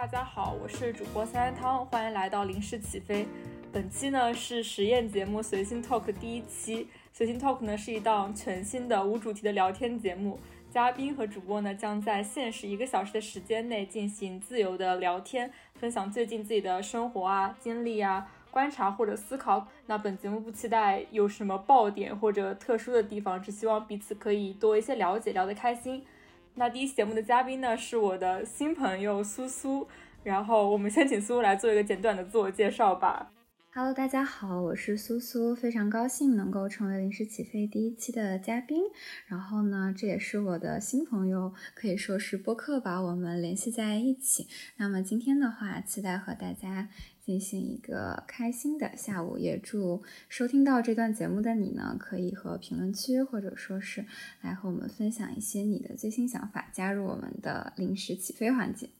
大家好，我是主播三三汤，欢迎来到临时起飞。本期呢是实验节目随心 Talk 第一期。随心 Talk 呢是一档全新的无主题的聊天节目，嘉宾和主播呢将在限时一个小时的时间内进行自由的聊天，分享最近自己的生活啊、经历啊、观察或者思考。那本节目不期待有什么爆点或者特殊的地方，只希望彼此可以多一些了解，聊得开心。那第一期节目的嘉宾呢是我的新朋友苏苏，然后我们先请苏苏来做一个简短的自我介绍吧。Hello，大家好，我是苏苏，非常高兴能够成为临时起飞第一期的嘉宾。然后呢，这也是我的新朋友，可以说是播客把我们联系在一起。那么今天的话，期待和大家进行一个开心的下午。也祝收听到这段节目的你呢，可以和评论区或者说是来和我们分享一些你的最新想法，加入我们的临时起飞环节。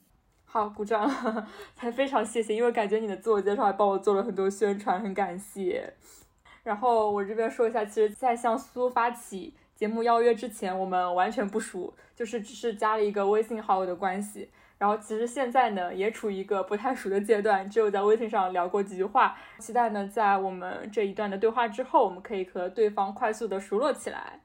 好，鼓掌，还非常谢谢，因为感觉你的自我介绍还帮我做了很多宣传，很感谢。然后我这边说一下，其实，在向苏发起节目邀约之前，我们完全不熟，就是只是加了一个微信好友的关系。然后其实现在呢，也处于一个不太熟的阶段，只有在微信上聊过几句话。期待呢，在我们这一段的对话之后，我们可以和对方快速的熟络起来。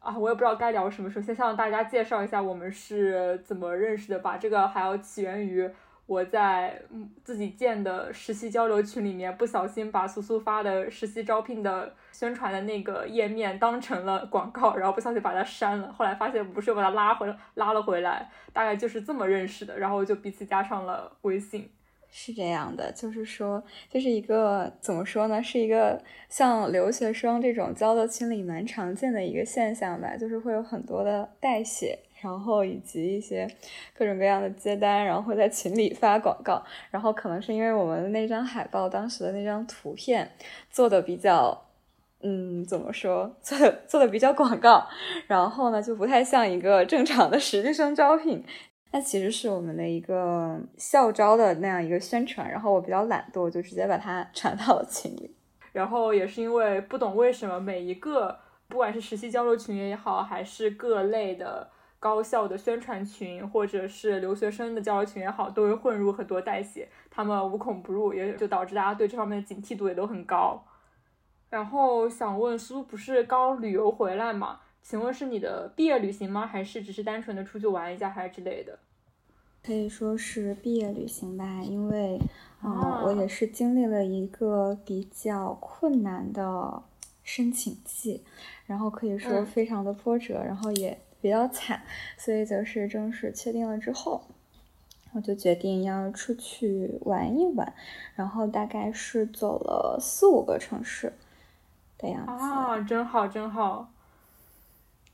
啊，我也不知道该聊什么。首先向大家介绍一下我们是怎么认识的吧。这个还要起源于我在自己建的实习交流群里面，不小心把苏苏发的实习招聘的宣传的那个页面当成了广告，然后不小心把它删了。后来发现不是，又把它拉回拉了回来。大概就是这么认识的，然后就彼此加上了微信。是这样的，就是说，这是一个怎么说呢？是一个像留学生这种交流群里蛮常见的一个现象吧，就是会有很多的代写，然后以及一些各种各样的接单，然后会在群里发广告。然后可能是因为我们那张海报当时的那张图片做的比较，嗯，怎么说，做的做的比较广告，然后呢就不太像一个正常的实习生招聘。那其实是我们的一个校招的那样一个宣传，然后我比较懒惰，就直接把它 传到了群里。然后也是因为不懂为什么每一个不管是实习交流群也好，还是各类的高校的宣传群，或者是留学生的交流群也好，都会混入很多代写，他们无孔不入，也就导致大家对这方面的警惕度也都很高。然后想问苏，不是刚旅游回来吗？请问是你的毕业旅行吗？还是只是单纯的出去玩一下，还是之类的？可以说是毕业旅行吧，因为，啊，我也是经历了一个比较困难的申请季，然后可以说非常的波折，然后也比较惨，所以就是正式确定了之后，我就决定要出去玩一玩，然后大概是走了四五个城市的样子。啊，真好，真好。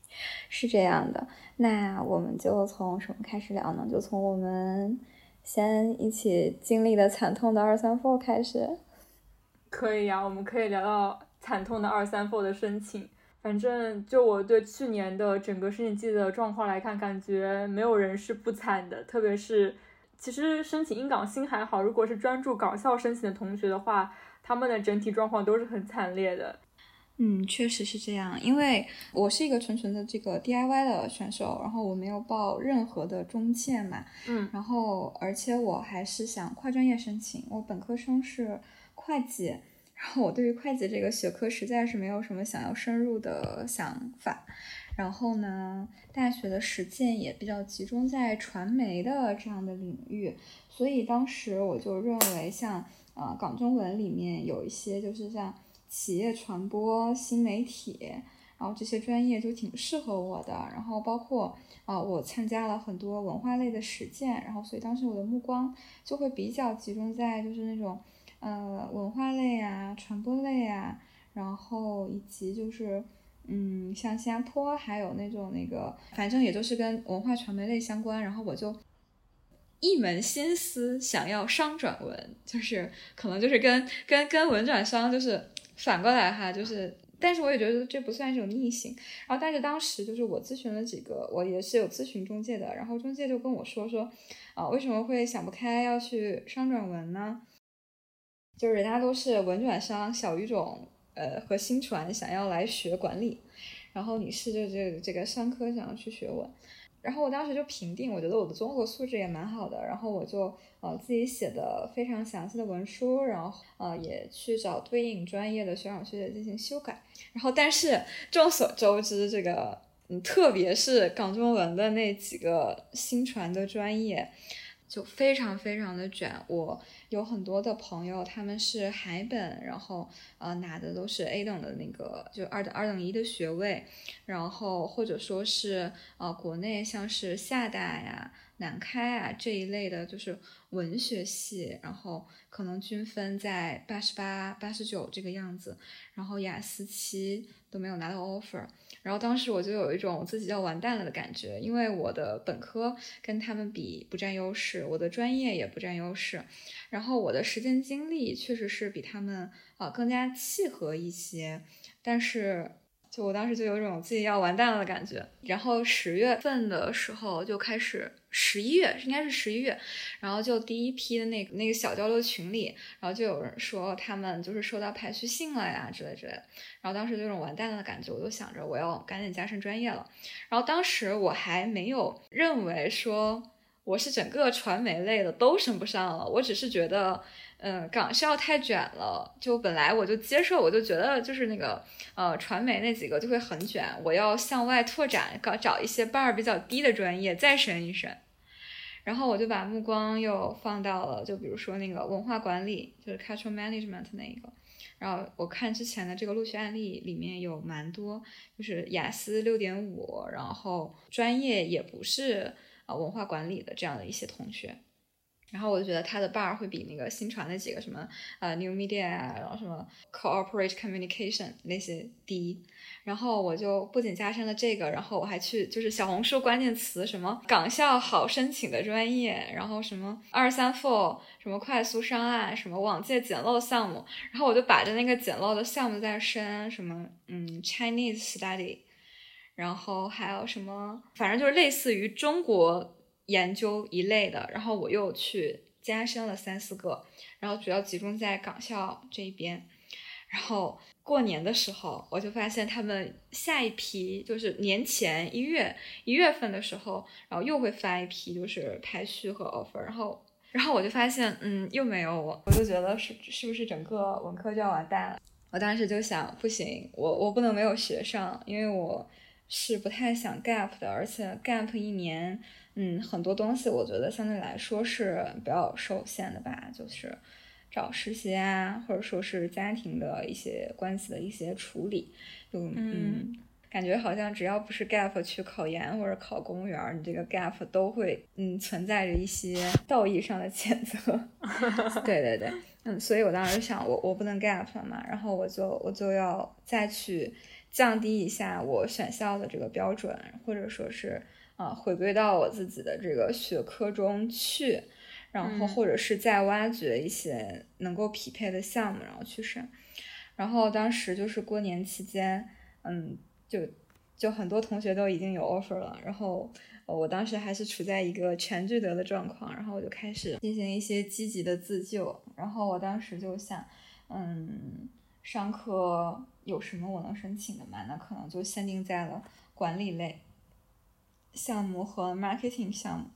是这样的，那我们就从什么开始聊呢？就从我们先一起经历的惨痛的二三 four 开始。可以呀，我们可以聊到惨痛的二三 four 的申请。反正就我对去年的整个申请季的状况来看，感觉没有人是不惨的。特别是，其实申请英港新还好，如果是专注港校申请的同学的话，他们的整体状况都是很惨烈的。嗯，确实是这样，因为我是一个纯纯的这个 DIY 的选手，然后我没有报任何的中介嘛，嗯，然后而且我还是想跨专业申请，我本科生是会计，然后我对于会计这个学科实在是没有什么想要深入的想法，然后呢，大学的实践也比较集中在传媒的这样的领域，所以当时我就认为像呃港中文里面有一些就是像。企业传播、新媒体，然后这些专业就挺适合我的。然后包括啊，我参加了很多文化类的实践，然后所以当时我的目光就会比较集中在就是那种呃文化类啊、传播类啊，然后以及就是嗯像新加坡还有那种那个，反正也就是跟文化传媒类相关。然后我就一门心思想要商转文，就是可能就是跟跟跟文转商就是。反过来哈，就是，但是我也觉得这不算一种逆行。然后，但是当时就是我咨询了几个，我也是有咨询中介的，然后中介就跟我说说，啊，为什么会想不开要去商转文呢？就是人家都是文转商、小语种，呃，和新传想要来学管理，然后你是就这个这个商科想要去学文，然后我当时就评定，我觉得我的综合素质也蛮好的，然后我就呃自己写的非常详细的文书，然后呃也去找对应专业的学长学姐进行修改。然后但是众所周知，这个嗯特别是港中文的那几个新传的专业。就非常非常的卷，我有很多的朋友，他们是海本，然后呃拿的都是 A 等的那个，就二等二等一的学位，然后或者说是呃国内像是厦大呀、南开啊这一类的，就是文学系，然后可能均分在八十八、八十九这个样子，然后雅思七都没有拿到 offer。然后当时我就有一种自己要完蛋了的感觉，因为我的本科跟他们比不占优势，我的专业也不占优势，然后我的时间精力确实是比他们啊更加契合一些，但是。就我当时就有种自己要完蛋了的感觉，然后十月份的时候就开始，十一月应该是十一月，然后就第一批的那那个小交流群里，然后就有人说他们就是收到排序信了呀之类之类的，然后当时就有种完蛋了的感觉，我就想着我要赶紧加深专业了，然后当时我还没有认为说我是整个传媒类的都升不上了，我只是觉得。嗯，港校太卷了，就本来我就接受，我就觉得就是那个呃传媒那几个就会很卷，我要向外拓展，搞找一些 bar 比较低的专业再升一升。然后我就把目光又放到了，就比如说那个文化管理，就是 cultural management 那一个。然后我看之前的这个录取案例里面有蛮多，就是雅思六点五，然后专业也不是啊文化管理的这样的一些同学。然后我就觉得他的 bar 会比那个新传那几个什么呃 new media 啊，然后什么 cooperate communication 那些低。然后我就不仅加深了这个，然后我还去就是小红书关键词什么港校好申请的专业，然后什么二三 four 什么快速上岸，什么往届简陋项目，然后我就把着那个简陋的项目在申，什么嗯 Chinese study，然后还有什么，反正就是类似于中国。研究一类的，然后我又去加深了三四个，然后主要集中在港校这一边。然后过年的时候，我就发现他们下一批就是年前一月一月份的时候，然后又会发一批就是排序和 offer。然后，然后我就发现，嗯，又没有我，我就觉得是是不是整个文科就要完蛋了？我当时就想，不行，我我不能没有学上，因为我是不太想 gap 的，而且 gap 一年。嗯，很多东西我觉得相对来说是比较受限的吧，就是找实习啊，或者说是家庭的一些关系的一些处理，就嗯，感觉好像只要不是 gap 去考研或者考公务员，你这个 gap 都会嗯存在着一些道义上的谴责。对对对，嗯，所以我当时想，我我不能 gap 嘛，然后我就我就要再去降低一下我选校的这个标准，或者说是。啊，回归到我自己的这个学科中去，然后或者是再挖掘一些能够匹配的项目，然后去上。然后当时就是过年期间，嗯，就就很多同学都已经有 offer 了，然后我当时还是处在一个全聚德的状况，然后我就开始进行一些积极的自救。然后我当时就想，嗯，商科有什么我能申请的吗？那可能就限定在了管理类。项目和 marketing 项目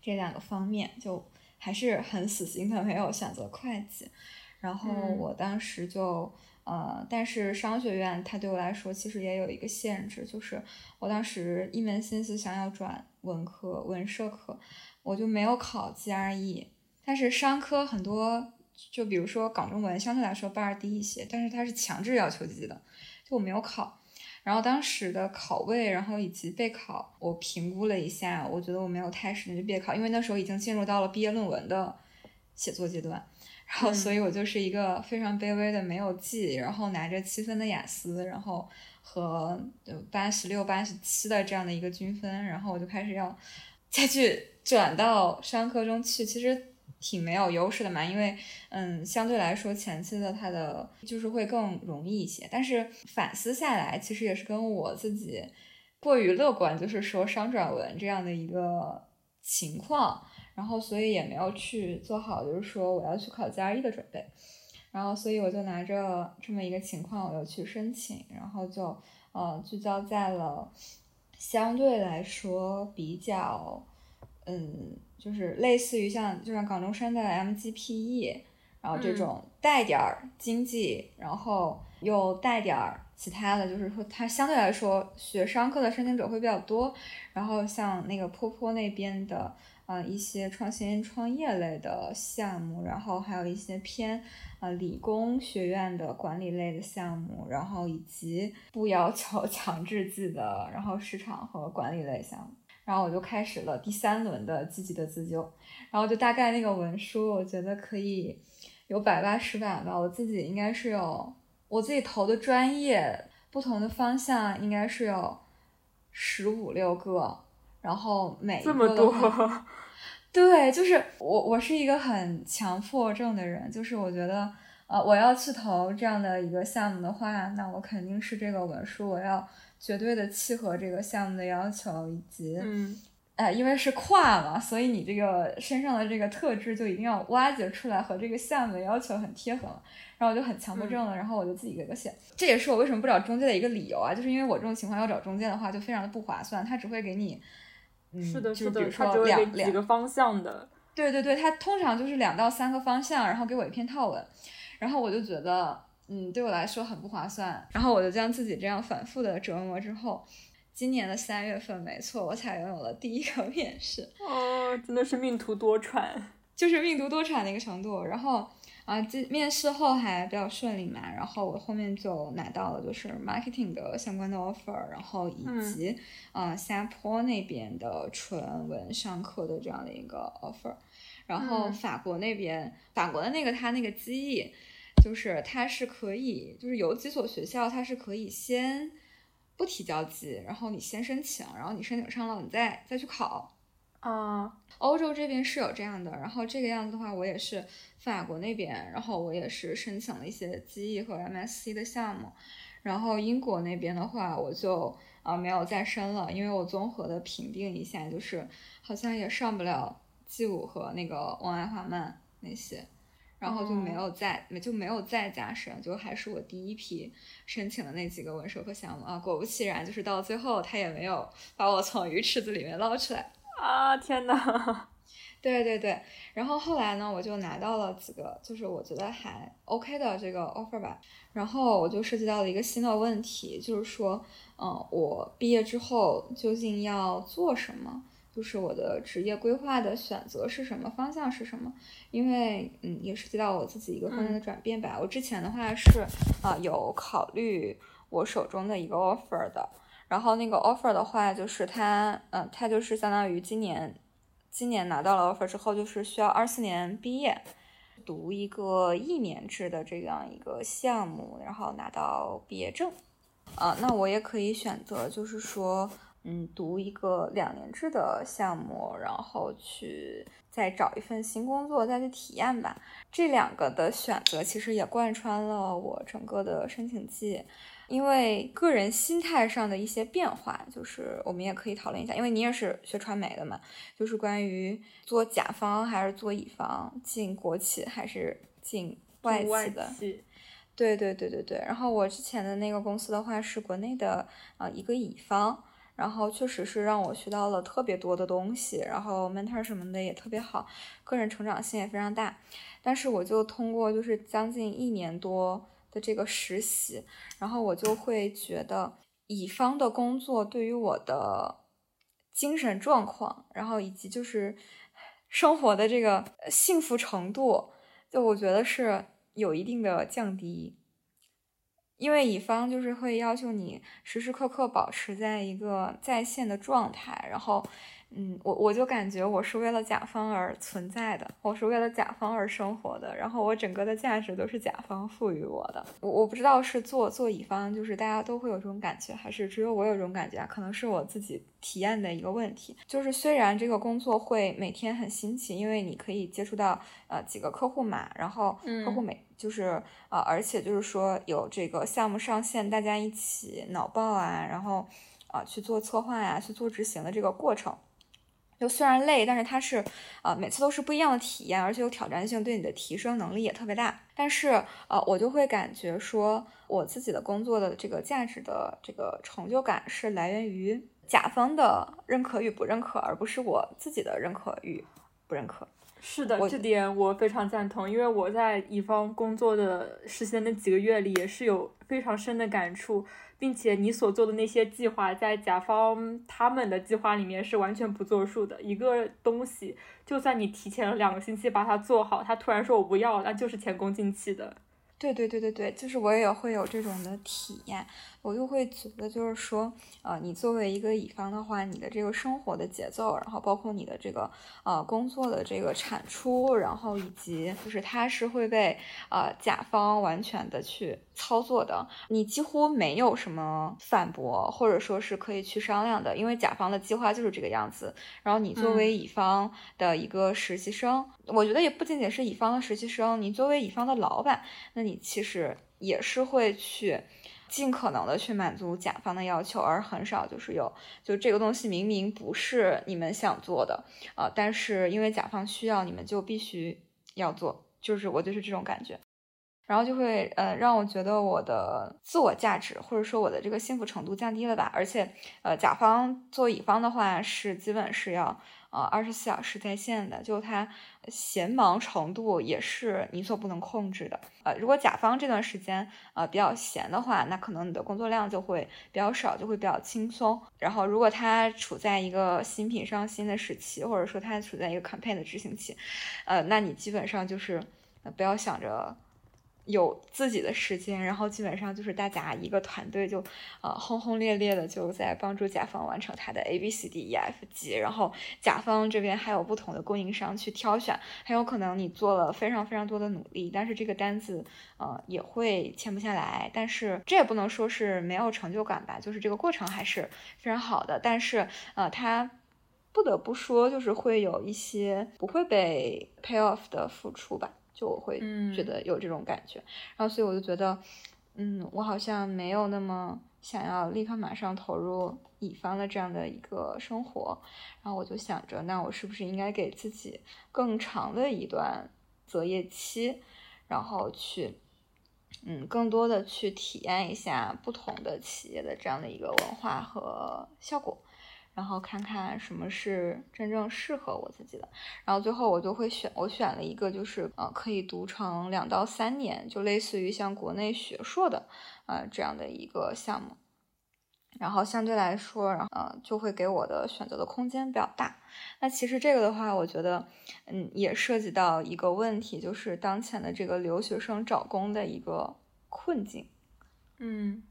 这两个方面，就还是很死心的没有选择会计。然后我当时就呃，但是商学院它对我来说其实也有一个限制，就是我当时一门心思想要转文科文社科，我就没有考 GRE。但是商科很多，就比如说港中文相对来说 bar 低一些，但是它是强制要求级的，就我没有考。然后当时的考位，然后以及备考，我评估了一下，我觉得我没有太时间去备考，因为那时候已经进入到了毕业论文的写作阶段，然后所以我就是一个非常卑微的没有记，然后拿着七分的雅思，然后和八十六、八十七的这样的一个均分，然后我就开始要再去转到商科中去，其实。挺没有优势的嘛，因为嗯，相对来说前期的它的就是会更容易一些。但是反思下来，其实也是跟我自己过于乐观，就是说商转文这样的一个情况，然后所以也没有去做好，就是说我要去考 GRE 的准备。然后所以我就拿着这么一个情况，我又去申请，然后就呃聚焦在了相对来说比较，嗯，就是类似于像就像港中山的 MGPE，然后这种带点儿经济，然后又带点儿其他的，就是说它相对来说学商科的申请者会比较多。然后像那个坡坡那边的。呃，一些创新创业类的项目，然后还有一些偏啊理工学院的管理类的项目，然后以及不要求 强制记的，然后市场和管理类项目，然后我就开始了第三轮的积极的自救，然后就大概那个文书，我觉得可以有百八十版吧，我自己应该是有我自己投的专业不同的方向，应该是有十五六个。然后每这么多，对，就是我我是一个很强迫症的人，就是我觉得，呃，我要去投这样的一个项目的话，那我肯定是这个文书我要绝对的契合这个项目的要求，以及，嗯，哎，因为是跨嘛，所以你这个身上的这个特质就一定要挖掘出来，和这个项目的要求很贴合。然后我就很强迫症了，然后我就自己给个写，这也是我为什么不找中介的一个理由啊，就是因为我这种情况要找中介的话就非常的不划算，他只会给你。是的，是的，他只会给几个方向的。对对对，他通常就是两到三个方向，然后给我一篇套文，然后我就觉得，嗯，对我来说很不划算。然后我就将自己这样反复的折磨之后，今年的三月份，没错，我才拥有了第一个面试。哦，真的是命途多舛，就是命途多舛的一个程度。然后。啊，这面试后还比较顺利嘛，然后我后面就拿到了就是 marketing 的相关的 offer，然后以及啊新加坡那边的纯文上课的这样的一个 offer，然后法国那边法国的那个他那个机翼，就是它是可以，就是有几所学校它是可以先不提交机，然后你先申请，然后你申请上了，你再再去考。啊，欧洲这边是有这样的，然后这个样子的话，我也是法国那边，然后我也是申请了一些 GE 和 MSc 的项目，然后英国那边的话，我就啊没有再申了，因为我综合的评定一下，就是好像也上不了 G 五和那个望爱华曼那些，然后就没有再没就没有再加深，就还是我第一批申请的那几个文社科项目啊，果不其然，就是到最后他也没有把我从鱼池子里面捞出来。啊天呐，对对对，然后后来呢，我就拿到了几个，就是我觉得还 OK 的这个 offer 吧。然后我就涉及到了一个新的问题，就是说，嗯，我毕业之后究竟要做什么？就是我的职业规划的选择是什么方向是什么？因为，嗯，也涉及到我自己一个方向的转变吧。我之前的话是啊，有考虑我手中的一个 offer 的。然后那个 offer 的话，就是它，嗯，它就是相当于今年，今年拿到了 offer 之后，就是需要二四年毕业，读一个一年制的这样一个项目，然后拿到毕业证。啊，那我也可以选择，就是说，嗯，读一个两年制的项目，然后去再找一份新工作，再去体验吧。这两个的选择其实也贯穿了我整个的申请季。因为个人心态上的一些变化，就是我们也可以讨论一下。因为你也是学传媒的嘛，就是关于做甲方还是做乙方，进国企还是进外企的。对对对对对。然后我之前的那个公司的话是国内的啊一个乙方，然后确实是让我学到了特别多的东西，然后 mentor 什么的也特别好，个人成长性也非常大。但是我就通过就是将近一年多。的这个实习，然后我就会觉得乙方的工作对于我的精神状况，然后以及就是生活的这个幸福程度，就我觉得是有一定的降低，因为乙方就是会要求你时时刻刻保持在一个在线的状态，然后。嗯，我我就感觉我是为了甲方而存在的，我是为了甲方而生活的，然后我整个的价值都是甲方赋予我的。我我不知道是做做乙方，就是大家都会有这种感觉，还是只有我有这种感觉啊？可能是我自己体验的一个问题。就是虽然这个工作会每天很新奇，因为你可以接触到呃几个客户嘛，然后客户每就是呃，而且就是说有这个项目上线，大家一起脑爆啊，然后啊去做策划呀，去做执行的这个过程。就虽然累，但是它是，呃，每次都是不一样的体验，而且有挑战性，对你的提升能力也特别大。但是，呃，我就会感觉说，我自己的工作的这个价值的这个成就感是来源于，甲方的认可与不认可，而不是我自己的认可与不认可。是的，这点我非常赞同，因为我在乙方工作的实习的那几个月里，也是有非常深的感触，并且你所做的那些计划，在甲方他们的计划里面是完全不作数的。一个东西，就算你提前了两个星期把它做好，他突然说我不要，那就是前功尽弃的。对对对对对，就是我也会有这种的体验。我就会觉得，就是说，呃，你作为一个乙方的话，你的这个生活的节奏，然后包括你的这个呃工作的这个产出，然后以及就是它是会被呃甲方完全的去操作的，你几乎没有什么反驳或者说是可以去商量的，因为甲方的计划就是这个样子。然后你作为乙方的一个实习生，我觉得也不仅仅是乙方的实习生，你作为乙方的老板，那你其实也是会去。尽可能的去满足甲方的要求，而很少就是有就这个东西明明不是你们想做的啊，但是因为甲方需要，你们就必须要做，就是我就是这种感觉，然后就会呃让我觉得我的自我价值或者说我的这个幸福程度降低了吧，而且呃甲方做乙方的话是基本是要。呃，二十四小时在线的，就他闲忙程度也是你所不能控制的。呃，如果甲方这段时间呃比较闲的话，那可能你的工作量就会比较少，就会比较轻松。然后，如果他处在一个新品上新的时期，或者说他处在一个 campaign 的执行期，呃，那你基本上就是不要想着。有自己的时间，然后基本上就是大家一个团队就，呃，轰轰烈烈的就在帮助甲方完成他的 A B C D E F G，然后甲方这边还有不同的供应商去挑选，很有可能你做了非常非常多的努力，但是这个单子，呃，也会签不下来。但是这也不能说是没有成就感吧，就是这个过程还是非常好的。但是，呃，他不得不说，就是会有一些不会被 pay off 的付出吧。就我会觉得有这种感觉，然后所以我就觉得，嗯，我好像没有那么想要立刻马上投入乙方的这样的一个生活，然后我就想着，那我是不是应该给自己更长的一段择业期，然后去，嗯，更多的去体验一下不同的企业的这样的一个文化和效果。然后看看什么是真正适合我自己的，然后最后我就会选，我选了一个就是呃可以读成两到三年，就类似于像国内学硕的呃这样的一个项目，然后相对来说，然后呃就会给我的选择的空间比较大。那其实这个的话，我觉得嗯也涉及到一个问题，就是当前的这个留学生找工的一个困境，嗯，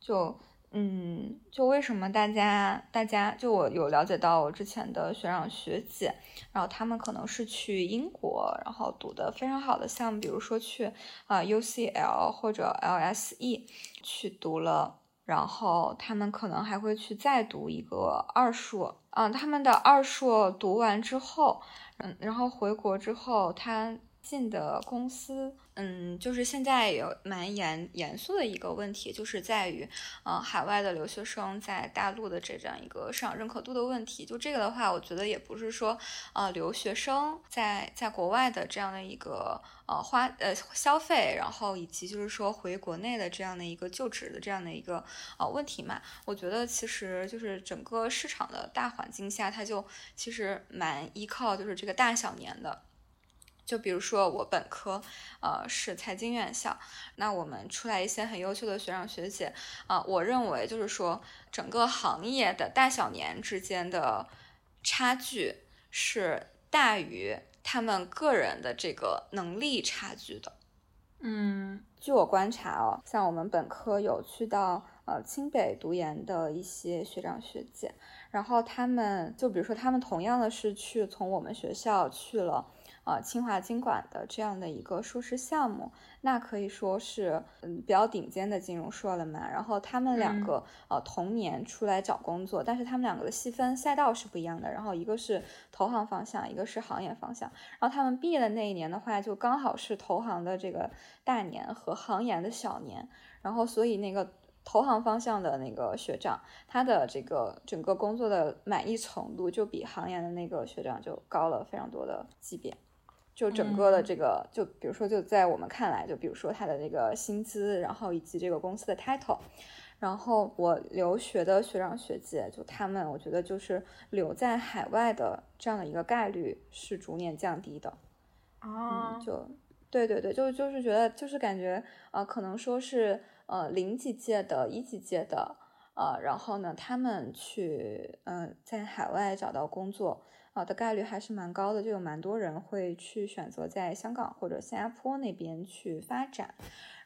就。嗯，就为什么大家大家就我有了解到我之前的学长学姐，然后他们可能是去英国，然后读的非常好的项目，比如说去啊 UCL 或者 LSE 去读了，然后他们可能还会去再读一个二硕，嗯，他们的二硕读完之后，嗯，然后回国之后他。进的公司，嗯，就是现在有蛮严严肃的一个问题，就是在于，呃，海外的留学生在大陆的这样一个市场认可度的问题。就这个的话，我觉得也不是说，呃，留学生在在国外的这样的一个呃花呃消费，然后以及就是说回国内的这样的一个就职的这样的一个呃问题嘛。我觉得其实就是整个市场的大环境下，它就其实蛮依靠就是这个大小年的。就比如说我本科，呃是财经院校，那我们出来一些很优秀的学长学姐，啊，我认为就是说整个行业的大小年之间的差距是大于他们个人的这个能力差距的。嗯，据我观察哦，像我们本科有去到呃清北读研的一些学长学姐，然后他们就比如说他们同样的是去从我们学校去了。呃，清华经管的这样的一个硕士项目，那可以说是嗯比较顶尖的金融硕了嘛。然后他们两个呃同年出来找工作，但是他们两个的细分赛道是不一样的。然后一个是投行方向，一个是行业方向。然后他们毕业的那一年的话，就刚好是投行的这个大年和行研的小年。然后所以那个投行方向的那个学长，他的这个整个工作的满意程度就比行研的那个学长就高了非常多的级别。就整个的这个，就比如说就在我们看来，就比如说他的那个薪资，然后以及这个公司的 title，然后我留学的学长学姐，就他们，我觉得就是留在海外的这样的一个概率是逐年降低的。啊，就对对对，就就是觉得就是感觉呃，可能说是呃零几届的一几届的呃，然后呢，他们去嗯在海外找到工作。啊的概率还是蛮高的，就有蛮多人会去选择在香港或者新加坡那边去发展。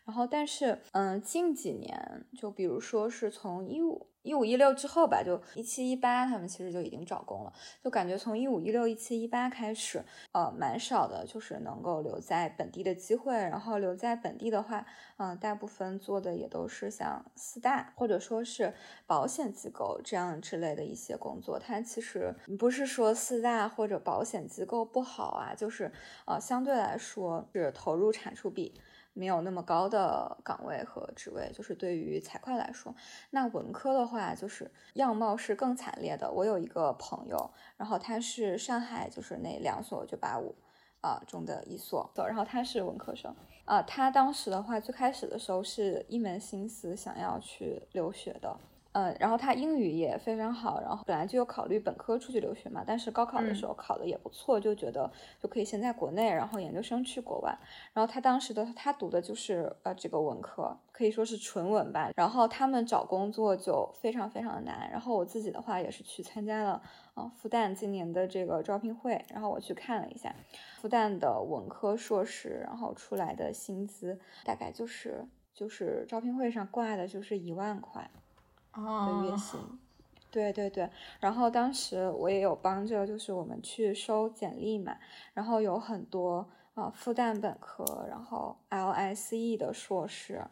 然后，但是，嗯，近几年，就比如说是从一五一五一六之后吧，就一七一八，他们其实就已经找工了。就感觉从一五一六一七一八开始，呃，蛮少的，就是能够留在本地的机会。然后留在本地的话，嗯，大部分做的也都是像四大或者说是保险机构这样之类的一些工作。它其实不是说四大或者保险机构不好啊，就是呃，相对来说是投入产出比。没有那么高的岗位和职位，就是对于财会来说，那文科的话就是样貌是更惨烈的。我有一个朋友，然后他是上海就是那两所九八五啊中的一所，然后他是文科生啊，他当时的话最开始的时候是一门心思想要去留学的。嗯，然后他英语也非常好，然后本来就有考虑本科出去留学嘛，但是高考的时候考的也不错，就觉得就可以先在国内，然后研究生去国外。然后他当时的他读的就是呃这个文科，可以说是纯文吧。然后他们找工作就非常非常的难。然后我自己的话也是去参加了啊复旦今年的这个招聘会，然后我去看了一下复旦的文科硕士，然后出来的薪资大概就是就是招聘会上挂的就是一万块。的月薪，对对对，然后当时我也有帮着，就是我们去收简历嘛，然后有很多啊复旦本科，然后 LSE 的硕士，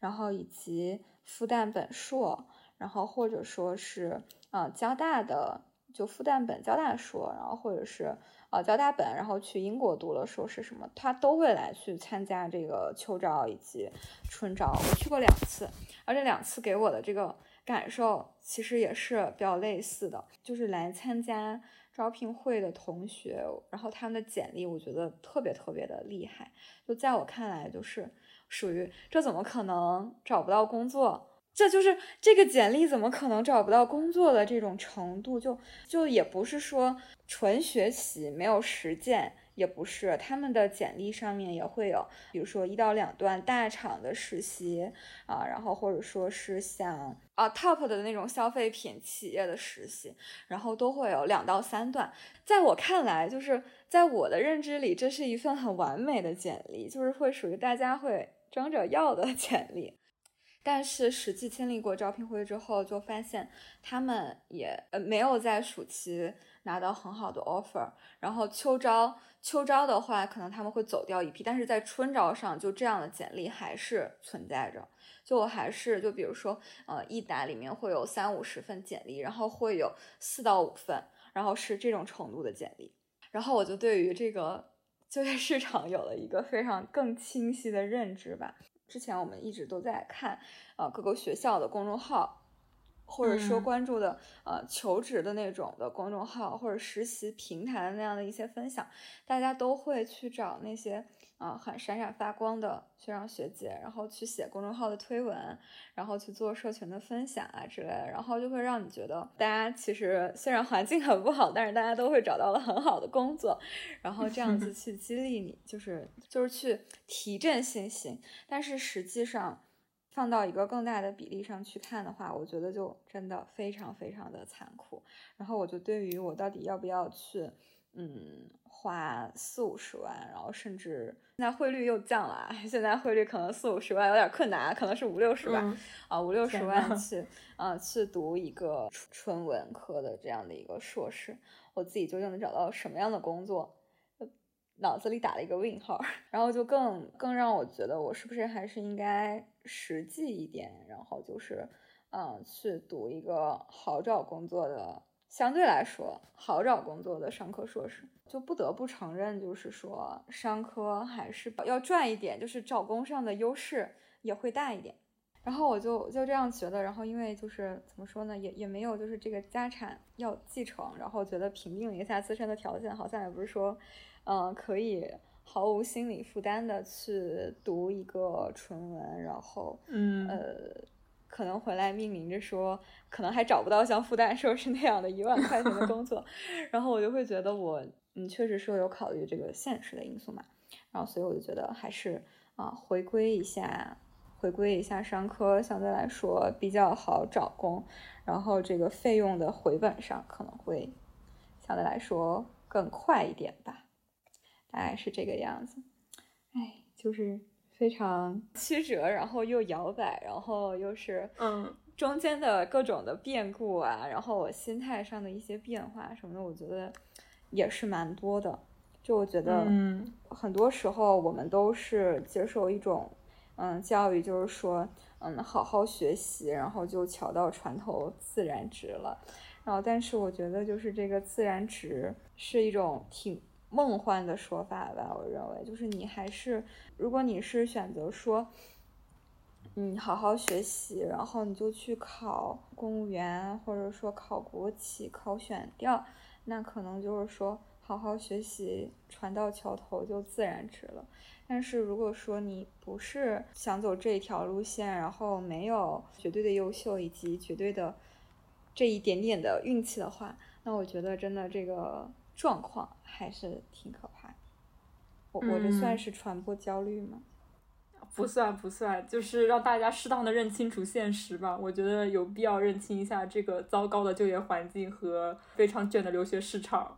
然后以及复旦本硕，然后或者说是啊交大的，就复旦本交大硕，然后或者是啊交大本，然后去英国读了硕士什么，他都会来去参加这个秋招以及春招，我去过两次，而这两次给我的这个。感受其实也是比较类似的，就是来参加招聘会的同学，然后他们的简历我觉得特别特别的厉害，就在我看来就是属于这怎么可能找不到工作？这就是这个简历怎么可能找不到工作的这种程度，就就也不是说纯学习没有实践。也不是，他们的简历上面也会有，比如说一到两段大厂的实习啊，然后或者说是像啊 top 的那种消费品企业的实习，然后都会有两到三段。在我看来，就是在我的认知里，这是一份很完美的简历，就是会属于大家会争着要的 简历。但是实际经历过招聘会之后，就发现他们也呃没有在暑期拿到很好的 offer，然后秋招。秋招的话，可能他们会走掉一批，但是在春招上，就这样的简历还是存在着。就我还是就比如说，呃，一打里面会有三五十份简历，然后会有四到五份，然后是这种程度的简历。然后我就对于这个就业市场有了一个非常更清晰的认知吧。之前我们一直都在看，呃，各个学校的公众号。或者说关注的呃求职的那种的公众号或者实习平台的那样的一些分享，大家都会去找那些啊很闪闪发光的学长学姐，然后去写公众号的推文，然后去做社群的分享啊之类的，然后就会让你觉得大家其实虽然环境很不好，但是大家都会找到了很好的工作，然后这样子 去激励你，就是就是去提振信心，但是实际上。放到一个更大的比例上去看的话，我觉得就真的非常非常的残酷。然后我就对于我到底要不要去，嗯，花四五十万，然后甚至现在汇率又降了，现在汇率可能四五十万有点困难，可能是五六十万啊，五六十万去，啊，去读一个纯文科的这样的一个硕士，我自己究竟能找到什么样的工作？脑子里打了一个问号，然后就更更让我觉得我是不是还是应该实际一点，然后就是，嗯，去读一个好找工作的，相对来说好找工作的商科硕士，就不得不承认，就是说商科还是要赚一点，就是找工上的优势也会大一点。然后我就就这样觉得，然后因为就是怎么说呢，也也没有就是这个家产要继承，然后觉得评定一下自身的条件，好像也不是说。嗯，可以毫无心理负担的去读一个纯文，然后，嗯，呃，可能回来命名着说，可能还找不到像复旦硕士那样的一万块钱的工作，然后我就会觉得我，嗯，确实是有考虑这个现实的因素嘛，然后所以我就觉得还是啊，回归一下。回归一下商科，相对来说比较好找工，然后这个费用的回本上可能会相对来说更快一点吧，大概是这个样子。哎，就是非常 曲折，然后又摇摆，然后又是嗯中间的各种的变故啊，然后我心态上的一些变化什么的，我觉得也是蛮多的。就我觉得，嗯，很多时候我们都是接受一种。嗯，教育就是说，嗯，好好学习，然后就桥到船头自然直了。然后，但是我觉得就是这个自然直是一种挺梦幻的说法吧。我认为，就是你还是，如果你是选择说，嗯，好好学习，然后你就去考公务员，或者说考国企、考选调，那可能就是说，好好学习，船到桥头就自然直了。但是如果说你不是想走这一条路线，然后没有绝对的优秀以及绝对的这一点点的运气的话，那我觉得真的这个状况还是挺可怕的。我我这算是传播焦虑吗？不算不算，就是让大家适当的认清楚现实吧。我觉得有必要认清一下这个糟糕的就业环境和非常卷的留学市场。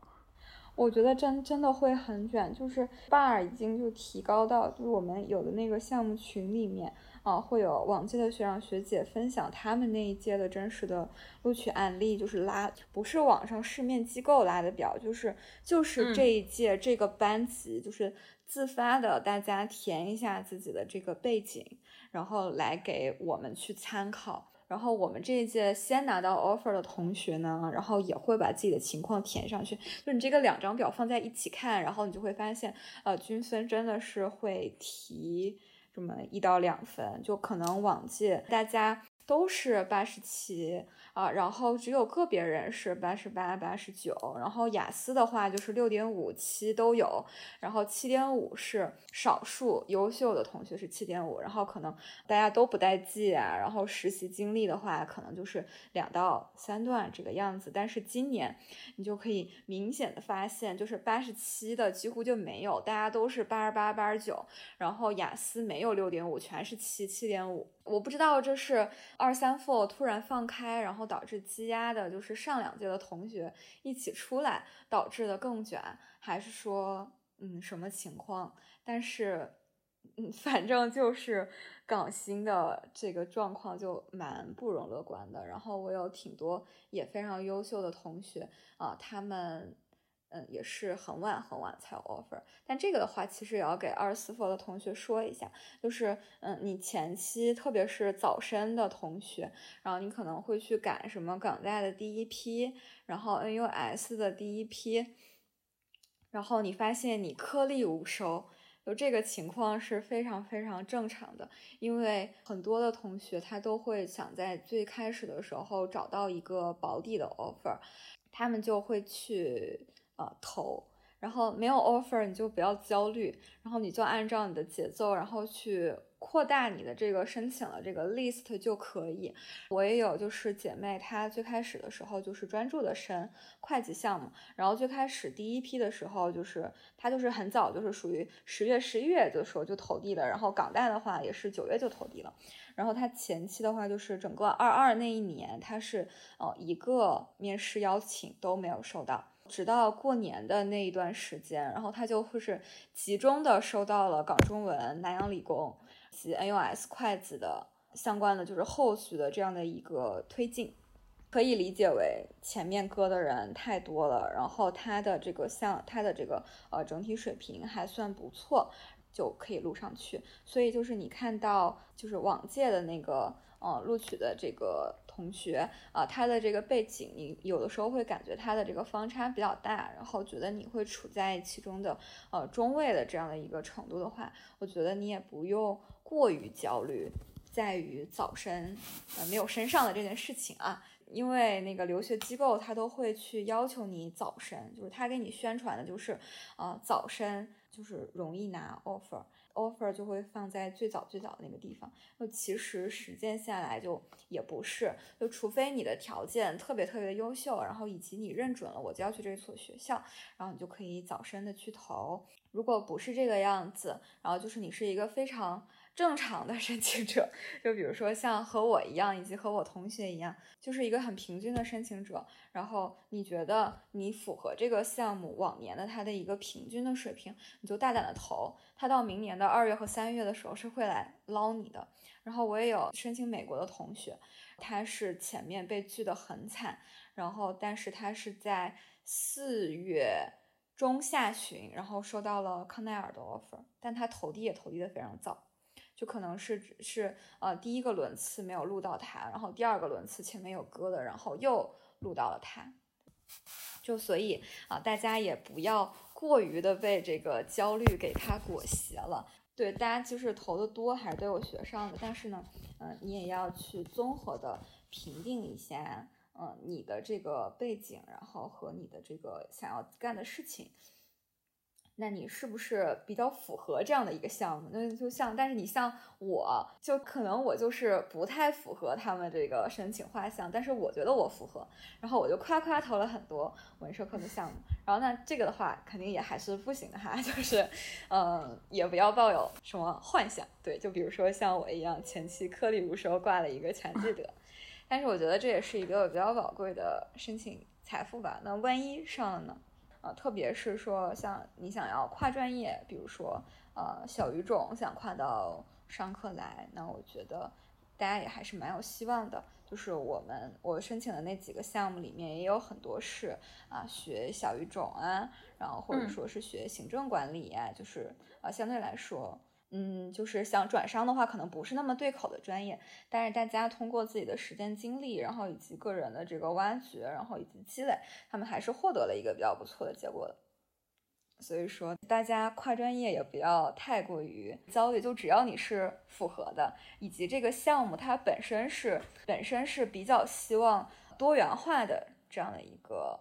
我觉得真真的会很卷，就是 bar 已经就提高到，就是我们有的那个项目群里面啊，会有往届的学长学姐分享他们那一届的真实的录取案例，就是拉不是网上市面机构拉的表，就是就是这一届这个班级就是自发的，大家填一下自己的这个背景，然后来给我们去参考。然后我们这一届先拿到 offer 的同学呢，然后也会把自己的情况填上去。就你这个两张表放在一起看，然后你就会发现，呃，均分真的是会提这么一到两分，就可能往届大家都是八十七。啊，然后只有个别人是八十八、八十九，然后雅思的话就是六点五、七都有，然后七点五是少数优秀的同学是七点五，然后可能大家都不带记啊，然后实习经历的话可能就是两到三段这个样子，但是今年你就可以明显的发现，就是八十七的几乎就没有，大家都是八十八、八十九，然后雅思没有六点五，全是七、七点五。我不知道这是二三 four 突然放开，然后导致积压的，就是上两届的同学一起出来导致的更卷，还是说嗯什么情况？但是嗯，反正就是港新的这个状况就蛮不容乐观的。然后我有挺多也非常优秀的同学啊，他们。嗯，也是很晚很晚才有 offer，但这个的话，其实也要给二十四佛的同学说一下，就是嗯，你前期特别是早申的同学，然后你可能会去赶什么港大的第一批，然后 NUS 的第一批，然后你发现你颗粒无收，就这个情况是非常非常正常的，因为很多的同学他都会想在最开始的时候找到一个保底的 offer，他们就会去。投，然后没有 offer，你就不要焦虑，然后你就按照你的节奏，然后去扩大你的这个申请的这个 list 就可以。我也有就是姐妹，她最开始的时候就是专注的申会计项目，然后最开始第一批的时候就是她就是很早就是属于十月十一月的时候就投递的，然后港大的话也是九月就投递了，然后她前期的话就是整个二二那一年，她是呃一个面试邀请都没有收到。直到过年的那一段时间，然后他就会是集中的收到了港中文、南洋理工及 NUS 会计的相关的，就是后续的这样的一个推进，可以理解为前面割的人太多了，然后他的这个像他的这个呃整体水平还算不错，就可以录上去。所以就是你看到就是往届的那个呃录取的这个。同学啊，他的这个背景，你有的时候会感觉他的这个方差比较大，然后觉得你会处在其中的呃中位的这样的一个程度的话，我觉得你也不用过于焦虑，在于早申呃没有申上的这件事情啊，因为那个留学机构他都会去要求你早申，就是他给你宣传的就是，呃，早申就是容易拿 offer。Offer 就会放在最早最早的那个地方，那其实实践下来就也不是，就除非你的条件特别特别的优秀，然后以及你认准了我就要去这所学校，然后你就可以早申的去投。如果不是这个样子，然后就是你是一个非常。正常的申请者，就比如说像和我一样，以及和我同学一样，就是一个很平均的申请者。然后你觉得你符合这个项目往年的它的一个平均的水平，你就大胆的投。他到明年的二月和三月的时候是会来捞你的。然后我也有申请美国的同学，他是前面被拒的很惨，然后但是他是在四月中下旬，然后收到了康奈尔的 offer，但他投递也投递的非常早。就可能是是呃第一个轮次没有录到他，然后第二个轮次前面有歌的，然后又录到了他。就所以啊，大家也不要过于的被这个焦虑给他裹挟了。对，大家就是投的多还是都有学上的，但是呢，嗯，你也要去综合的评定一下，嗯，你的这个背景，然后和你的这个想要干的事情。那你是不是比较符合这样的一个项目？那就像，但是你像我，就可能我就是不太符合他们这个申请画像，但是我觉得我符合，然后我就夸夸投了很多文社科的项目。然后那这个的话，肯定也还是不行的哈，就是，嗯，也不要抱有什么幻想。对，就比如说像我一样，前期颗粒无收挂了一个全记得，但是我觉得这也是一个比较宝贵的申请财富吧。那万一上了呢？啊，特别是说像你想要跨专业，比如说呃小语种想跨到商科来，那我觉得大家也还是蛮有希望的。就是我们我申请的那几个项目里面也有很多是啊学小语种啊，然后或者说是学行政管理啊，就是啊相对来说。嗯，就是想转商的话，可能不是那么对口的专业，但是大家通过自己的实践经历，然后以及个人的这个挖掘，然后以及积累，他们还是获得了一个比较不错的结果的。所以说，大家跨专业也不要太过于焦虑，就只要你是符合的，以及这个项目它本身是本身是比较希望多元化的这样的一个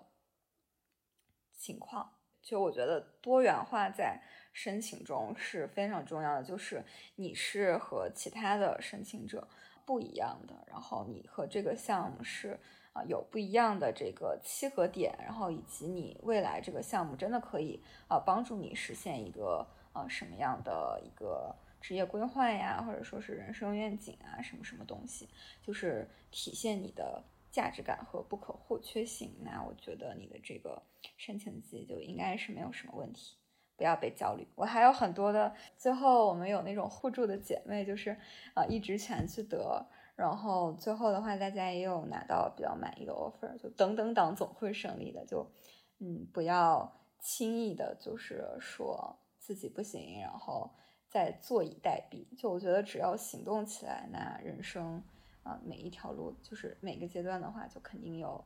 情况，就我觉得多元化在。申请中是非常重要的，就是你是和其他的申请者不一样的，然后你和这个项目是啊有不一样的这个契合点，然后以及你未来这个项目真的可以啊帮助你实现一个呃什么样的一个职业规划呀，或者说是人生愿景啊什么什么东西，就是体现你的价值感和不可或缺性。那我觉得你的这个申请季就应该是没有什么问题。不要被焦虑，我还有很多的。最后我们有那种互助的姐妹，就是呃一直全去得，然后最后的话大家也有拿到比较满意的 offer，就等等党总会胜利的，就嗯不要轻易的，就是说自己不行，然后再坐以待毙。就我觉得只要行动起来，那人生啊每一条路，就是每个阶段的话，就肯定有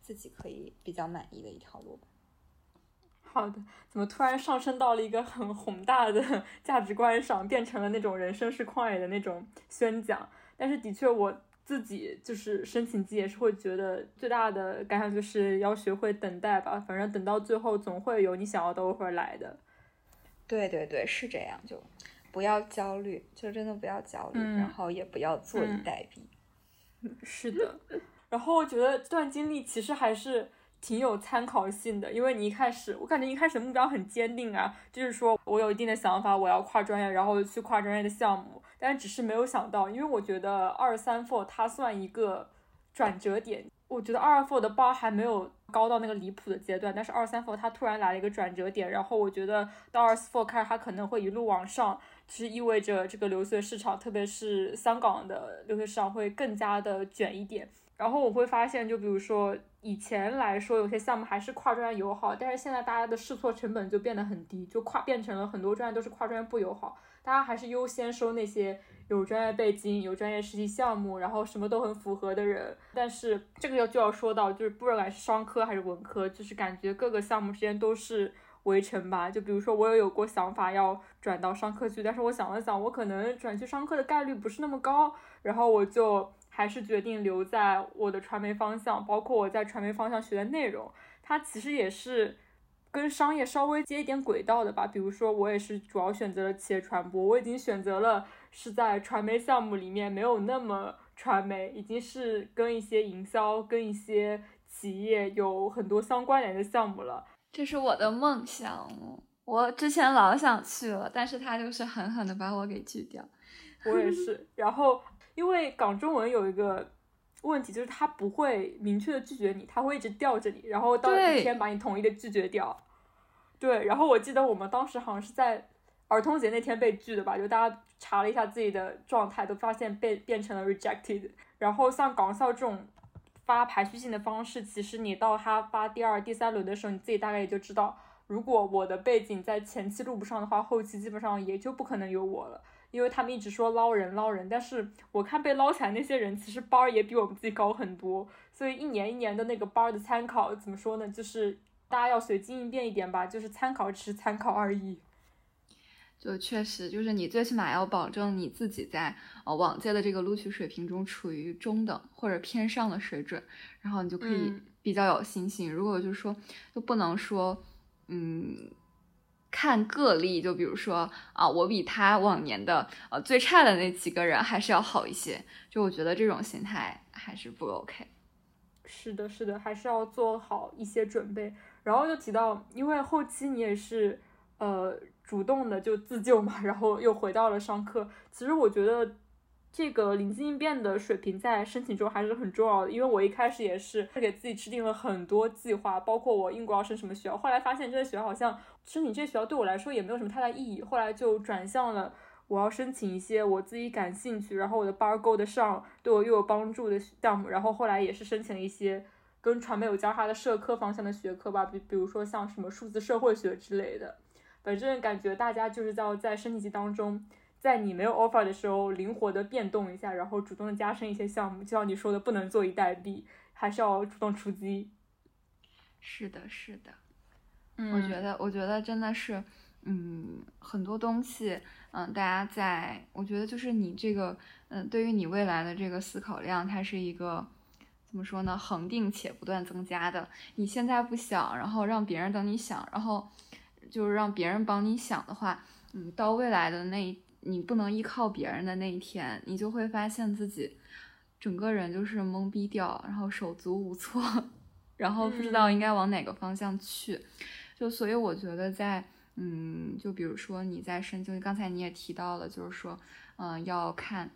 自己可以比较满意的一条路吧。好的，怎么突然上升到了一个很宏大的 价值观上，变成了那种人生是旷野的那种宣讲？但是的确，我自己就是申请季也是会觉得最大的感想就是要学会等待吧。反正等到最后，总会有你想要的 offer 来的。对对对，是这样，就不要焦虑，就真的不要焦虑，然后也不要坐以待毙。是的，然后我觉得这段经历其实还是。挺有参考性的，因为你一开始，我感觉一开始目标很坚定啊，就是说我有一定的想法，我要跨专业，然后去跨专业的项目，但只是没有想到，因为我觉得二三 four 它算一个转折点，我觉得二 four 的 bar 还没有高到那个离谱的阶段，但是二三 four 它突然来了一个转折点，然后我觉得到二四 four 开始它可能会一路往上，其实意味着这个留学市场，特别是香港的留学市场会更加的卷一点。然后我会发现，就比如说以前来说，有些项目还是跨专业友好，但是现在大家的试错成本就变得很低，就跨变成了很多专业都是跨专业不友好，大家还是优先收那些有专业背景、有专业实习项目，然后什么都很符合的人。但是这个要就要说到，就是不管是商科还是文科，就是感觉各个项目之间都是围城吧。就比如说我也有过想法要转到商科去，但是我想了想，我可能转去商科的概率不是那么高，然后我就。还是决定留在我的传媒方向，包括我在传媒方向学的内容，它其实也是跟商业稍微接一点轨道的吧。比如说，我也是主要选择了企业传播，我已经选择了是在传媒项目里面没有那么传媒，已经是跟一些营销、跟一些企业有很多相关联的项目了。这是我的梦想，我之前老想去了，但是他就是狠狠的把我给拒掉。我也是，然后因为港中文有一个问题，就是他不会明确的拒绝你，他会一直吊着你，然后到一天把你统一的拒绝掉。对，然后我记得我们当时好像是在儿童节那天被拒的吧，就大家查了一下自己的状态，都发现被变成了 rejected。然后像港校这种发排序性的方式，其实你到他发第二、第三轮的时候，你自己大概也就知道，如果我的背景在前期录不上的话，后期基本上也就不可能有我了。因为他们一直说捞人捞人，但是我看被捞起来那些人，其实班儿也比我们自己高很多，所以一年一年的那个班儿的参考怎么说呢？就是大家要随机应变一点吧，就是参考只是参考而已。就确实，就是你最起码要保证你自己在呃往届的这个录取水平中处于中等或者偏上的水准，然后你就可以比较有信心。如果就是说，就不能说，嗯。看个例，就比如说啊，我比他往年的呃最差的那几个人还是要好一些。就我觉得这种心态还是不 OK。是的，是的，还是要做好一些准备。然后就提到，因为后期你也是呃主动的就自救嘛，然后又回到了上课。其实我觉得。这个临机应变的水平在申请中还是很重要的，因为我一开始也是他给自己制定了很多计划，包括我英国要升什么学校，后来发现这个学校好像申请这学校对我来说也没有什么太大意义，后来就转向了我要申请一些我自己感兴趣，然后我的班够得上，对我又有帮助的项目，然后后来也是申请了一些跟传媒有交叉的社科方向的学科吧，比比如说像什么数字社会学之类的，反正感觉大家就是要在申请季当中。在你没有 offer 的时候，灵活的变动一下，然后主动的加深一些项目，就像你说的，不能坐以待毙，还是要主动出击。是的，是的，嗯，我觉得，我觉得真的是，嗯，很多东西，嗯，大家在，我觉得就是你这个，嗯，对于你未来的这个思考量，它是一个怎么说呢？恒定且不断增加的。你现在不想，然后让别人等你想，然后就是让别人帮你想的话，嗯，到未来的那。你不能依靠别人的那一天，你就会发现自己整个人就是懵逼掉，然后手足无措，然后不知道应该往哪个方向去。就所以我觉得在嗯，就比如说你在深究，刚才你也提到了，就是说嗯，要看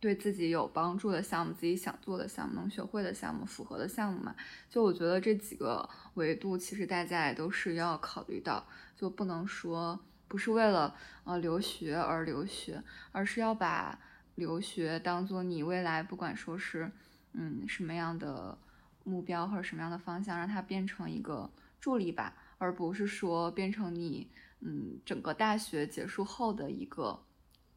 对自己有帮助的项目，自己想做的项目，能学会的项目，符合的项目嘛。就我觉得这几个维度，其实大家也都是要考虑到，就不能说。不是为了呃留学而留学，而是要把留学当做你未来不管说是嗯什么样的目标或者什么样的方向，让它变成一个助力吧，而不是说变成你嗯整个大学结束后的一个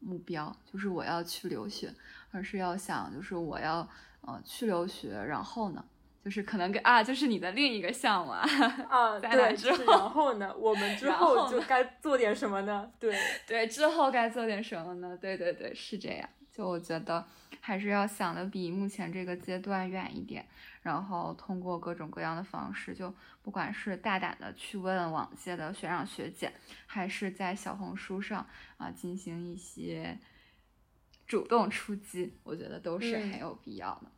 目标，就是我要去留学，而是要想就是我要呃去留学，然后呢？就是可能跟啊，就是你的另一个项目啊，啊，对，是然后呢，我们 之后就该做点什么呢？对 对，之后该做点什么呢？对对对，是这样。就我觉得还是要想的比目前这个阶段远一点，然后通过各种各样的方式，就不管是大胆的去问往届的学长学姐，还是在小红书上啊进行一些主动出击，我觉得都是很有必要的。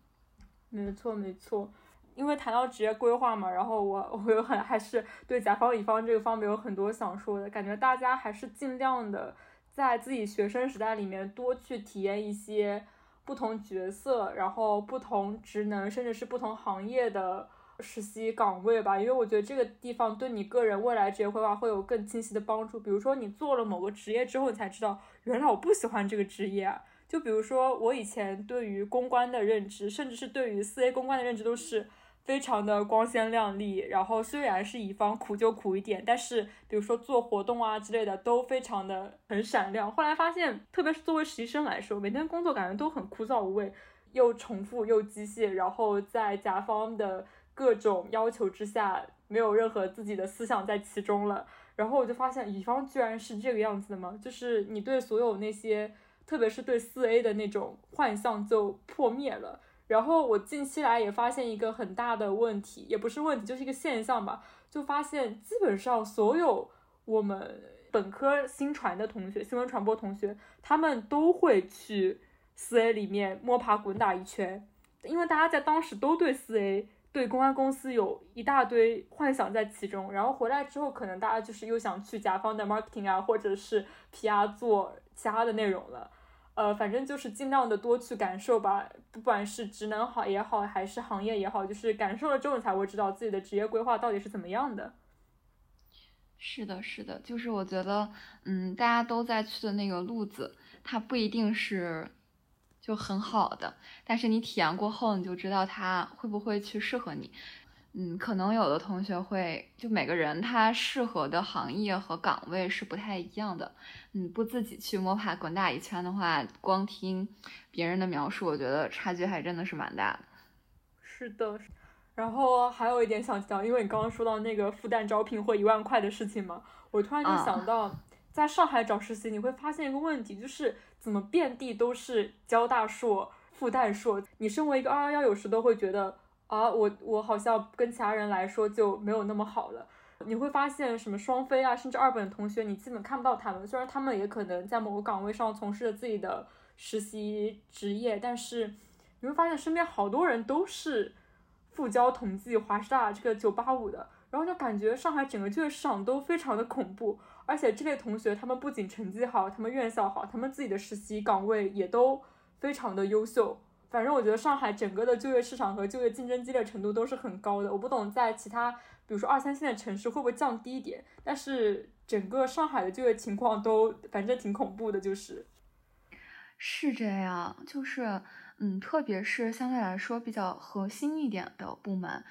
没错，没错。因为谈到职业规划嘛，然后我我有很还是对甲方乙方这个方面有很多想说的，感觉大家还是尽量的在自己学生时代里面多去体验一些不同角色，然后不同职能，甚至是不同行业的实习岗位吧，因为我觉得这个地方对你个人未来职业规划会有更清晰的帮助。比如说你做了某个职业之后，你才知道原来我不喜欢这个职业。啊就比如说我以前对于公关的认知，甚至是对于四 A 公关的认知都是。非常的光鲜亮丽，然后虽然是乙方苦就苦一点，但是比如说做活动啊之类的都非常的很闪亮。后来发现，特别是作为实习生来说，每天工作感觉都很枯燥无味，又重复又机械，然后在甲方的各种要求之下，没有任何自己的思想在其中了。然后我就发现，乙方居然是这个样子的吗？就是你对所有那些特别是对四 A 的那种幻象就破灭了。然后我近期来也发现一个很大的问题，也不是问题，就是一个现象吧，就发现基本上所有我们本科新传的同学，新闻传播同学，他们都会去四 A 里面摸爬滚打一圈，因为大家在当时都对四 A。对公关公司有一大堆幻想在其中，然后回来之后，可能大家就是又想去甲方的 marketing 啊，或者是 PR 做其他的内容了，呃，反正就是尽量的多去感受吧，不管是职能好也好，还是行业也好，就是感受了之后你才会知道自己的职业规划到底是怎么样的。是的，是的，就是我觉得，嗯，大家都在去的那个路子，它不一定是。就很好的，但是你体验过后，你就知道它会不会去适合你。嗯，可能有的同学会，就每个人他适合的行业和岗位是不太一样的。嗯，不自己去摸爬滚打一圈的话，光听别人的描述，我觉得差距还真的是蛮大的。是的，然后还有一点想讲，因为你刚刚说到那个复旦招聘会一万块的事情嘛，我突然就想到，在上海找实习，你会发现一个问题，就是。怎么遍地都是交大硕、复旦硕？你身为一个二幺幺，有时都会觉得啊，我我好像跟其他人来说就没有那么好了。你会发现什么双非啊，甚至二本的同学，你基本看不到他们。虽然他们也可能在某个岗位上从事着自己的实习职业，但是你会发现身边好多人都是复交统计、华师大这个九八五的，然后就感觉上海整个就业市场都非常的恐怖。而且这类同学，他们不仅成绩好，他们院校好，他们自己的实习岗位也都非常的优秀。反正我觉得上海整个的就业市场和就业竞争激烈程度都是很高的。我不懂在其他，比如说二三线的城市会不会降低一点，但是整个上海的就业情况都反正挺恐怖的，就是。是这样，就是嗯，特别是相对来说比较核心一点的部门，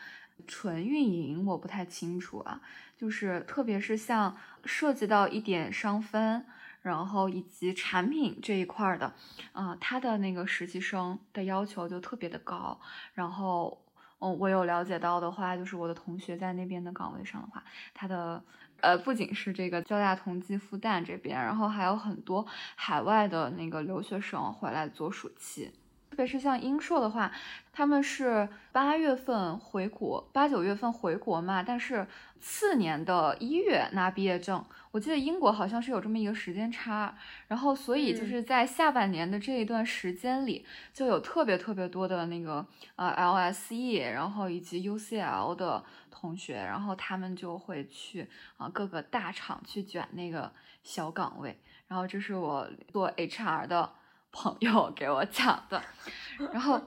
纯运营我不太清楚啊。就是特别是像涉及到一点商分，然后以及产品这一块的，啊，他的那个实习生的要求就特别的高。然后，嗯，我有了解到的话，就是我的同学在那边的岗位上的话，他的呃不仅是这个交大同济复旦这边，然后还有很多海外的那个留学生回来做暑期。特别是像英硕的话，他们是八月份回国，八九月份回国嘛，但是次年的一月拿毕业证。我记得英国好像是有这么一个时间差，然后所以就是在下半年的这一段时间里，就有特别特别多的那个呃 LSE，然后以及 UCL 的同学，然后他们就会去啊各个大厂去卷那个小岗位，然后这是我做 HR 的。朋友给我讲的，然后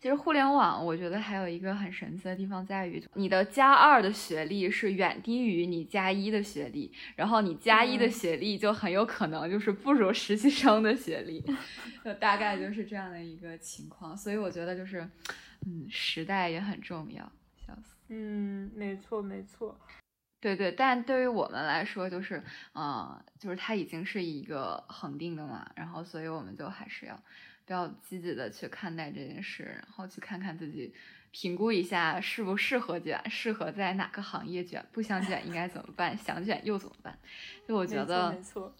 其实互联网，我觉得还有一个很神奇的地方在于，你的加二的学历是远低于你加一的学历，然后你加一的学历就很有可能就是不如实习生的学历，就大概就是这样的一个情况。所以我觉得就是，嗯，时代也很重要，笑死。嗯，没错没错。对对，但对于我们来说，就是，呃，就是它已经是一个恒定的嘛，然后，所以我们就还是要比较积极的去看待这件事，然后去看看自己，评估一下适不适合卷，适合在哪个行业卷，不想卷应该怎么办，想卷又怎么办？就我觉得，没错，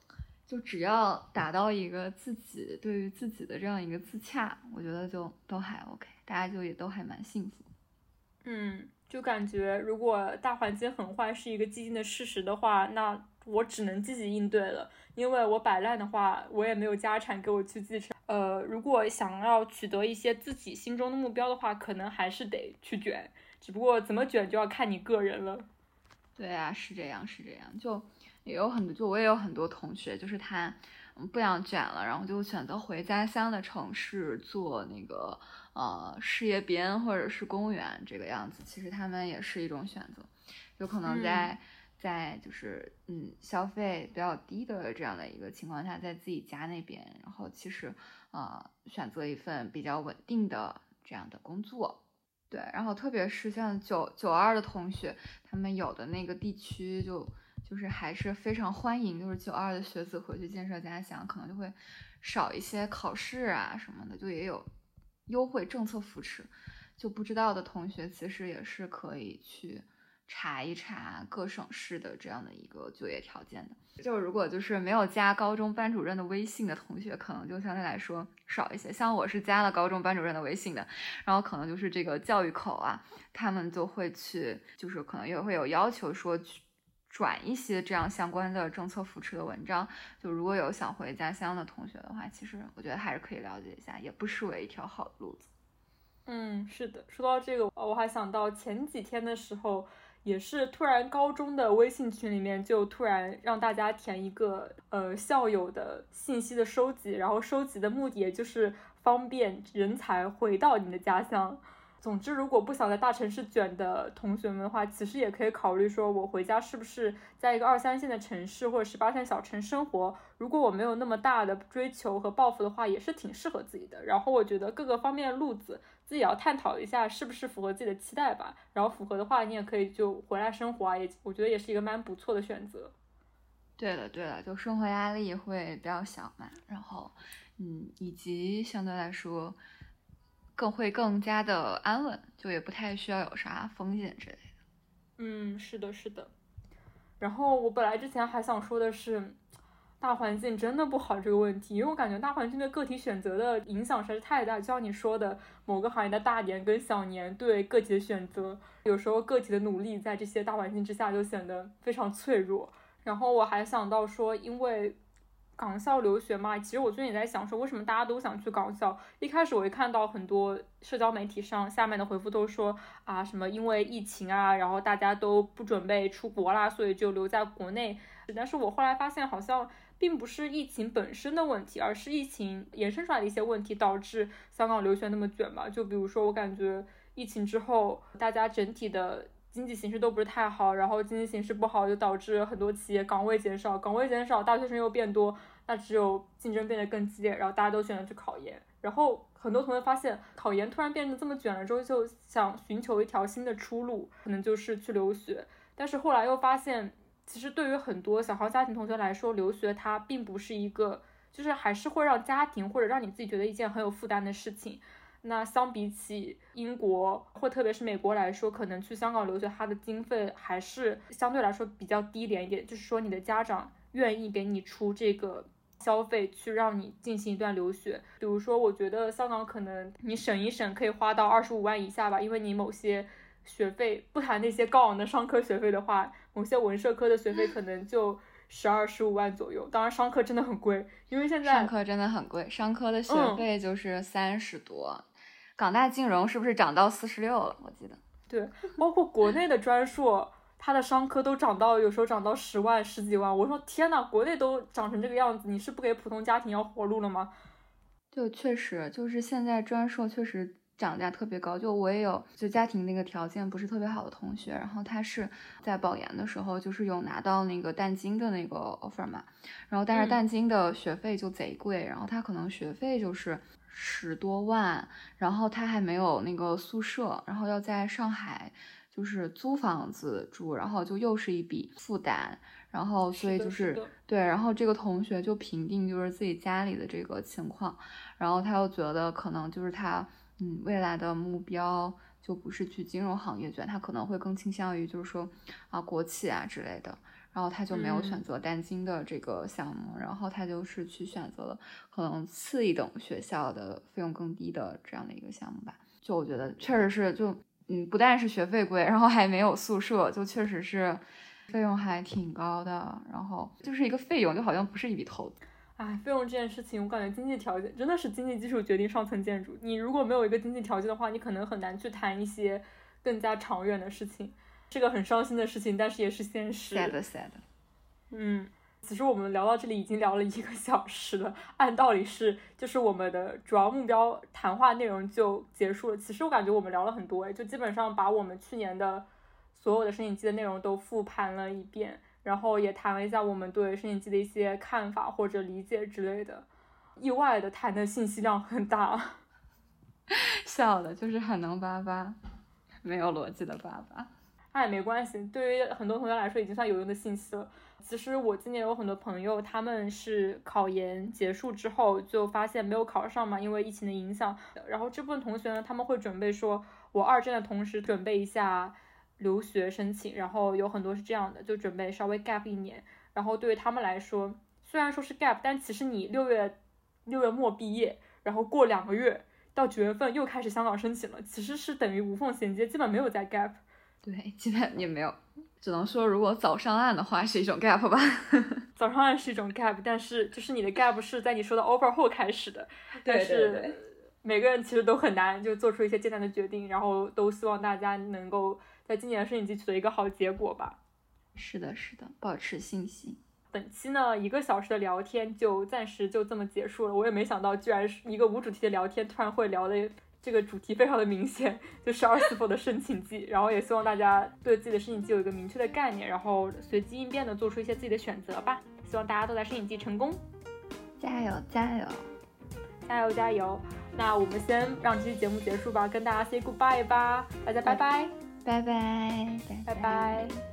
就只要达到一个自己对于自己的这样一个自洽，我觉得就都还 OK，大家就也都还蛮幸福。嗯。就感觉，如果大环境很坏是一个既定的事实的话，那我只能积极应对了。因为我摆烂的话，我也没有家产给我去继承。呃，如果想要取得一些自己心中的目标的话，可能还是得去卷。只不过怎么卷就要看你个人了。对啊，是这样，是这样。就也有很多，就我也有很多同学，就是他不想卷了，然后就选择回家乡的城市做那个。呃，事业编或者是公务员这个样子，其实他们也是一种选择，有可能在在就是嗯消费比较低的这样的一个情况下，在自己家那边，然后其实呃选择一份比较稳定的这样的工作，对，然后特别是像九九二的同学，他们有的那个地区就就是还是非常欢迎，就是九二的学子回去建设家乡，可能就会少一些考试啊什么的，就也有。优惠政策扶持，就不知道的同学其实也是可以去查一查各省市的这样的一个就业条件的。就如果就是没有加高中班主任的微信的同学，可能就相对来说少一些。像我是加了高中班主任的微信的，然后可能就是这个教育口啊，他们就会去，就是可能也会有要求说去转一些这样相关的政策扶持的文章。就如果有想回家乡的同学的话，其实我觉得还是可以了解一下，也不失为一条好的路子。嗯，是的。说到这个，我还想到前几天的时候。也是突然，高中的微信群里面就突然让大家填一个呃校友的信息的收集，然后收集的目的也就是方便人才回到你的家乡。总之，如果不想在大城市卷的同学们的话，其实也可以考虑说，我回家是不是在一个二三线的城市或者十八线小城生活？如果我没有那么大的追求和抱负的话，也是挺适合自己的。然后我觉得各个方面的路子自己要探讨一下，是不是符合自己的期待吧。然后符合的话，你也可以就回来生活啊，也我觉得也是一个蛮不错的选择。对了对了，就生活压力会比较小嘛，然后嗯，以及相对来说。更会更加的安稳，就也不太需要有啥风险之类的。嗯，是的，是的。然后我本来之前还想说的是，大环境真的不好这个问题，因为我感觉大环境对个体选择的影响实在是太大。就像你说的，某个行业的大年跟小年对个体的选择，有时候个体的努力在这些大环境之下就显得非常脆弱。然后我还想到说，因为。港校留学嘛，其实我最近也在想说，为什么大家都想去港校？一开始我一看到很多社交媒体上下面的回复都说啊，什么因为疫情啊，然后大家都不准备出国啦，所以就留在国内。但是我后来发现，好像并不是疫情本身的问题，而是疫情延伸出来的一些问题导致香港留学那么卷吧。就比如说，我感觉疫情之后，大家整体的。经济形势都不是太好，然后经济形势不好，就导致很多企业岗位减少，岗位减少，大学生又变多，那只有竞争变得更激烈，然后大家都选择去考研，然后很多同学发现考研突然变得这么卷了之后，就想寻求一条新的出路，可能就是去留学，但是后来又发现，其实对于很多小康家庭同学来说，留学它并不是一个，就是还是会让家庭或者让你自己觉得一件很有负担的事情。那相比起英国或特别是美国来说，可能去香港留学，它的经费还是相对来说比较低廉一点。就是说，你的家长愿意给你出这个消费去让你进行一段留学。比如说，我觉得香港可能你省一省可以花到二十五万以下吧，因为你某些学费，不谈那些高昂的商科学费的话，某些文社科的学费可能就。十二十五万左右，当然商科真的很贵，因为现在商科真的很贵，商科的学费就是三十多。港大金融是不是涨到四十六了？我记得。对，包括国内的专硕，它的商科都涨到，有时候涨到十万、十几万。我说天呐，国内都涨成这个样子，你是不给普通家庭要活路了吗？就确实，就是现在专硕确实。涨价特别高，就我也有，就家庭那个条件不是特别好的同学，然后他是在保研的时候，就是有拿到那个淡金的那个 offer 嘛，然后但是淡金的学费就贼贵，然后他可能学费就是十多万，然后他还没有那个宿舍，然后要在上海就是租房子住，然后就又是一笔负担，然后所以就是对，然后这个同学就评定就是自己家里的这个情况，然后他又觉得可能就是他。嗯，未来的目标就不是去金融行业卷，他可能会更倾向于就是说啊国企啊之类的，然后他就没有选择单金的这个项目，然后他就是去选择了可能次一等学校的费用更低的这样的一个项目吧。就我觉得确实是，就嗯不但是学费贵，然后还没有宿舍，就确实是费用还挺高的，然后就是一个费用，就好像不是一笔投资。哎，费用这件事情，我感觉经济条件真的是经济基础决定上层建筑。你如果没有一个经济条件的话，你可能很难去谈一些更加长远的事情。是个很伤心的事情，但是也是现实。sad sad。嗯，其实我们聊到这里已经聊了一个小时了，按道理是就是我们的主要目标谈话内容就结束了。其实我感觉我们聊了很多，哎，就基本上把我们去年的所有的申请季的内容都复盘了一遍。然后也谈了一下我们对申请季的一些看法或者理解之类的，意外的谈的信息量很大，笑的就是很能叭叭，没有逻辑的叭叭。哎，没关系，对于很多同学来说已经算有用的信息了。其实我今年有很多朋友，他们是考研结束之后就发现没有考上嘛，因为疫情的影响。然后这部分同学呢，他们会准备说，我二战的同时准备一下。留学申请，然后有很多是这样的，就准备稍微 gap 一年。然后对于他们来说，虽然说是 gap，但其实你六月六月末毕业，然后过两个月到九月份又开始香港申请了，其实是等于无缝衔接，基本没有在 gap。对，基本也没有，只能说如果早上岸的话是一种 gap 吧。早上岸是一种 gap，但是就是你的 gap 是在你收到 offer 后开始的。对对对。每个人其实都很难就做出一些艰难的决定，然后都希望大家能够在今年的摄影季取得一个好结果吧。是的，是的，保持信心。本期呢，一个小时的聊天就暂时就这么结束了。我也没想到，居然是一个无主题的聊天，突然会聊的这个主题非常的明显，就是二四 f 的申请季。然后也希望大家对自己的申请季有一个明确的概念，然后随机应变的做出一些自己的选择吧。希望大家都在申请季成功，加油加油加油加油！那我们先让这期节目结束吧，跟大家 say goodbye 吧，大家拜拜，拜拜，拜拜。